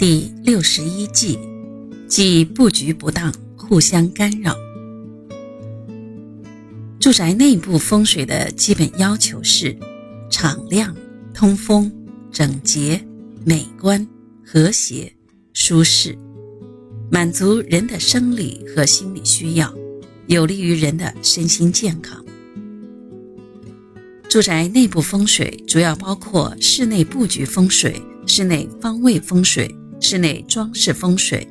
第六十一计，即布局不当，互相干扰。住宅内部风水的基本要求是：敞亮、通风、整洁、美观、和谐、舒适，满足人的生理和心理需要，有利于人的身心健康。住宅内部风水主要包括室内布局风水、室内方位风水。室内装饰风水、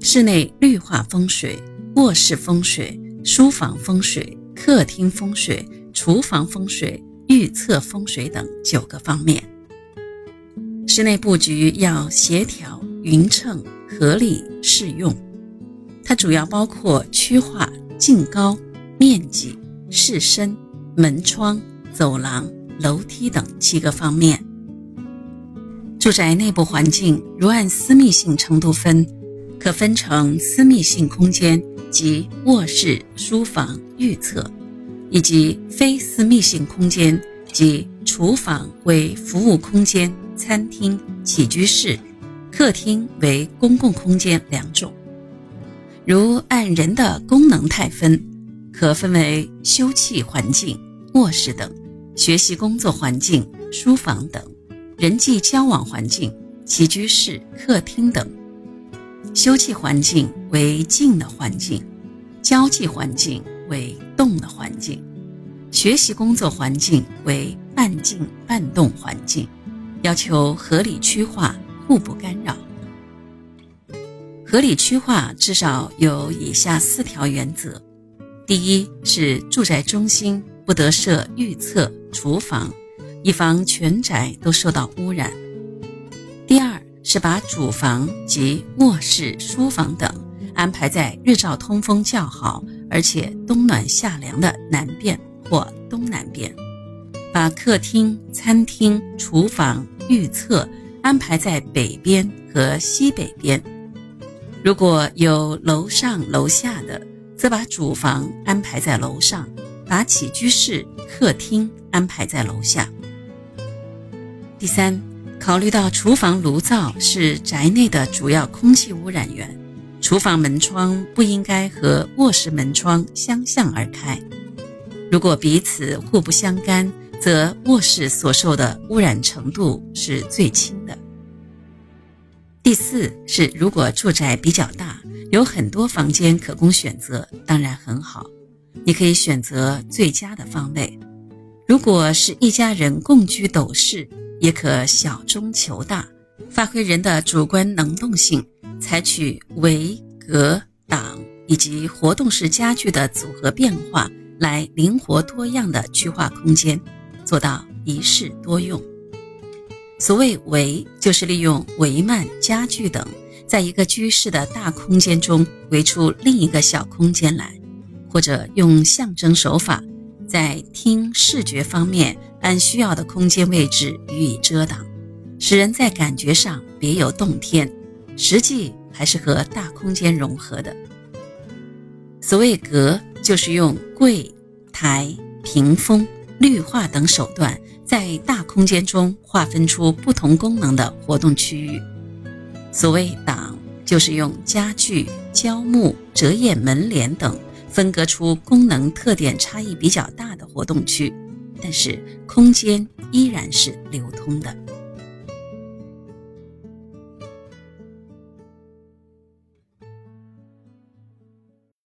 室内绿化风水、卧室风水、书房风水、客厅风水、厨房风水、预测风水等九个方面。室内布局要协调、匀称、合理、适用。它主要包括区划、净高、面积、室深、门窗、走廊、楼梯等七个方面。住宅内部环境如按私密性程度分，可分成私密性空间及卧室、书房、浴厕，以及非私密性空间及厨房为服务空间、餐厅、起居室、客厅为公共空间两种。如按人的功能态分，可分为休憩环境、卧室等；学习工作环境、书房等。人际交往环境、起居室、客厅等；休憩环境为静的环境，交际环境为动的环境，学习工作环境为半静半动环境。要求合理区划，互不干扰。合理区划至少有以下四条原则：第一是住宅中心不得设预测厨房。以防全宅都受到污染。第二是把主房及卧室、书房等安排在日照通风较好，而且冬暖夏凉的南边或东南边，把客厅、餐厅、厨房、预测安排在北边和西北边。如果有楼上楼下的，则把主房安排在楼上，把起居室、客厅安排在楼下。第三，考虑到厨房炉灶是宅内的主要空气污染源，厨房门窗不应该和卧室门窗相向而开。如果彼此互不相干，则卧室所受的污染程度是最轻的。第四是，如果住宅比较大，有很多房间可供选择，当然很好，你可以选择最佳的方位。如果是一家人共居斗室，也可小中求大，发挥人的主观能动性，采取围、隔、挡以及活动式家具的组合变化，来灵活多样的区划空间，做到一室多用。所谓围，就是利用帷幔、家具等，在一个居室的大空间中围出另一个小空间来，或者用象征手法，在听视觉方面。按需要的空间位置予以遮挡，使人在感觉上别有洞天，实际还是和大空间融合的。所谓隔，就是用柜、台、屏风、绿化等手段，在大空间中划分出不同功能的活动区域。所谓挡，就是用家具、胶木、折页门帘等，分割出功能特点差异比较大的活动区。但是空间依然是流通的。